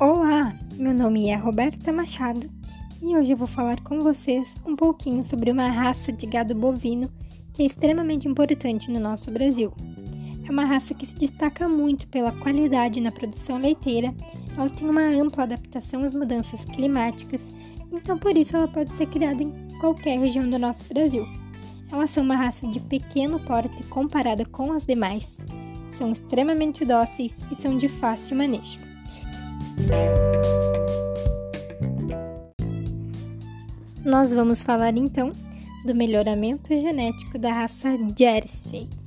Olá, meu nome é Roberta Machado e hoje eu vou falar com vocês um pouquinho sobre uma raça de gado bovino que é extremamente importante no nosso Brasil. É uma raça que se destaca muito pela qualidade na produção leiteira, ela tem uma ampla adaptação às mudanças climáticas, então por isso ela pode ser criada em qualquer região do nosso Brasil. Elas são uma raça de pequeno porte comparada com as demais, são extremamente dóceis e são de fácil manejo. Nós vamos falar então do melhoramento genético da raça Jersey.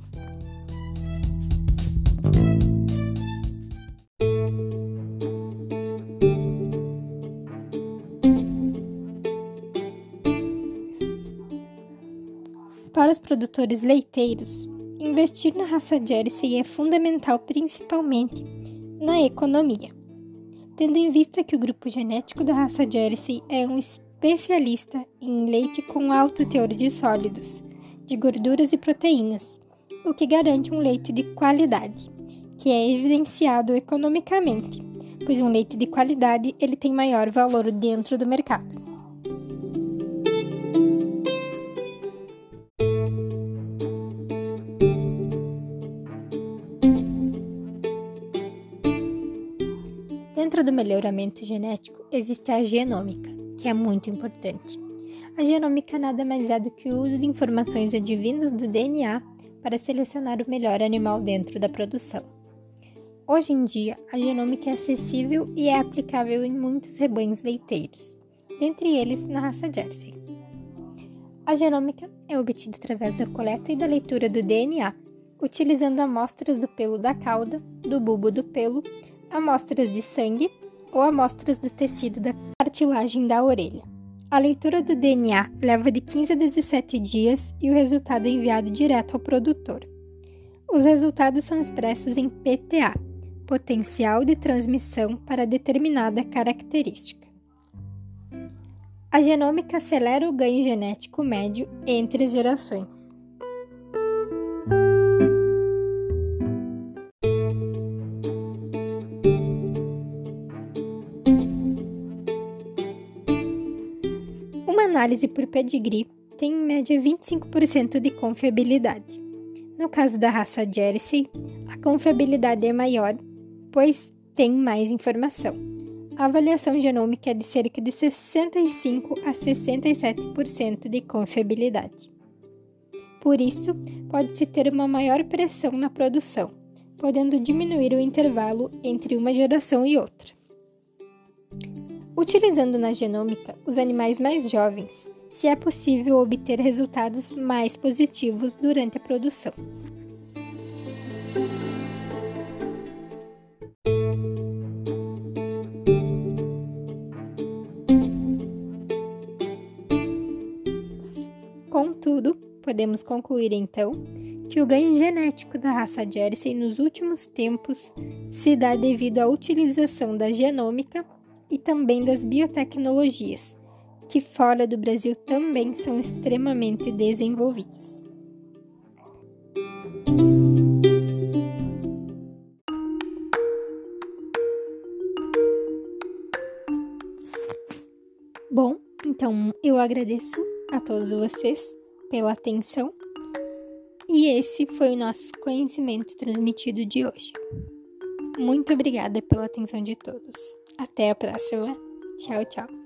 Para os produtores leiteiros, investir na raça Jersey é fundamental principalmente na economia, tendo em vista que o grupo genético da raça Jersey é um especialista em leite com alto teor de sólidos, de gorduras e proteínas, o que garante um leite de qualidade, que é evidenciado economicamente, pois um leite de qualidade ele tem maior valor dentro do mercado. Dentro do melhoramento genético existe a genômica, que é muito importante. A genômica nada mais é do que o uso de informações advindas do DNA para selecionar o melhor animal dentro da produção. Hoje em dia, a genômica é acessível e é aplicável em muitos rebanhos leiteiros, dentre eles na raça Jersey. A genômica é obtida através da coleta e da leitura do DNA, utilizando amostras do pelo da cauda, do bulbo do pelo, amostras de sangue ou amostras do tecido da cartilagem da orelha. A leitura do DNA leva de 15 a 17 dias e o resultado é enviado direto ao produtor. Os resultados são expressos em PTA, potencial de transmissão para determinada característica. A genômica acelera o ganho genético médio entre as gerações. Análise por pedigree tem em média 25% de confiabilidade. No caso da raça Jersey, a confiabilidade é maior, pois tem mais informação. A avaliação genômica é de cerca de 65 a 67% de confiabilidade. Por isso, pode-se ter uma maior pressão na produção, podendo diminuir o intervalo entre uma geração e outra. Utilizando na genômica os animais mais jovens, se é possível obter resultados mais positivos durante a produção. Contudo, podemos concluir então que o ganho genético da raça Jersey nos últimos tempos se dá devido à utilização da genômica e também das biotecnologias, que fora do Brasil também são extremamente desenvolvidas. Bom, então eu agradeço a todos vocês pela atenção e esse foi o nosso conhecimento transmitido de hoje. Muito obrigada pela atenção de todos. Até a próxima. Tchau, tchau.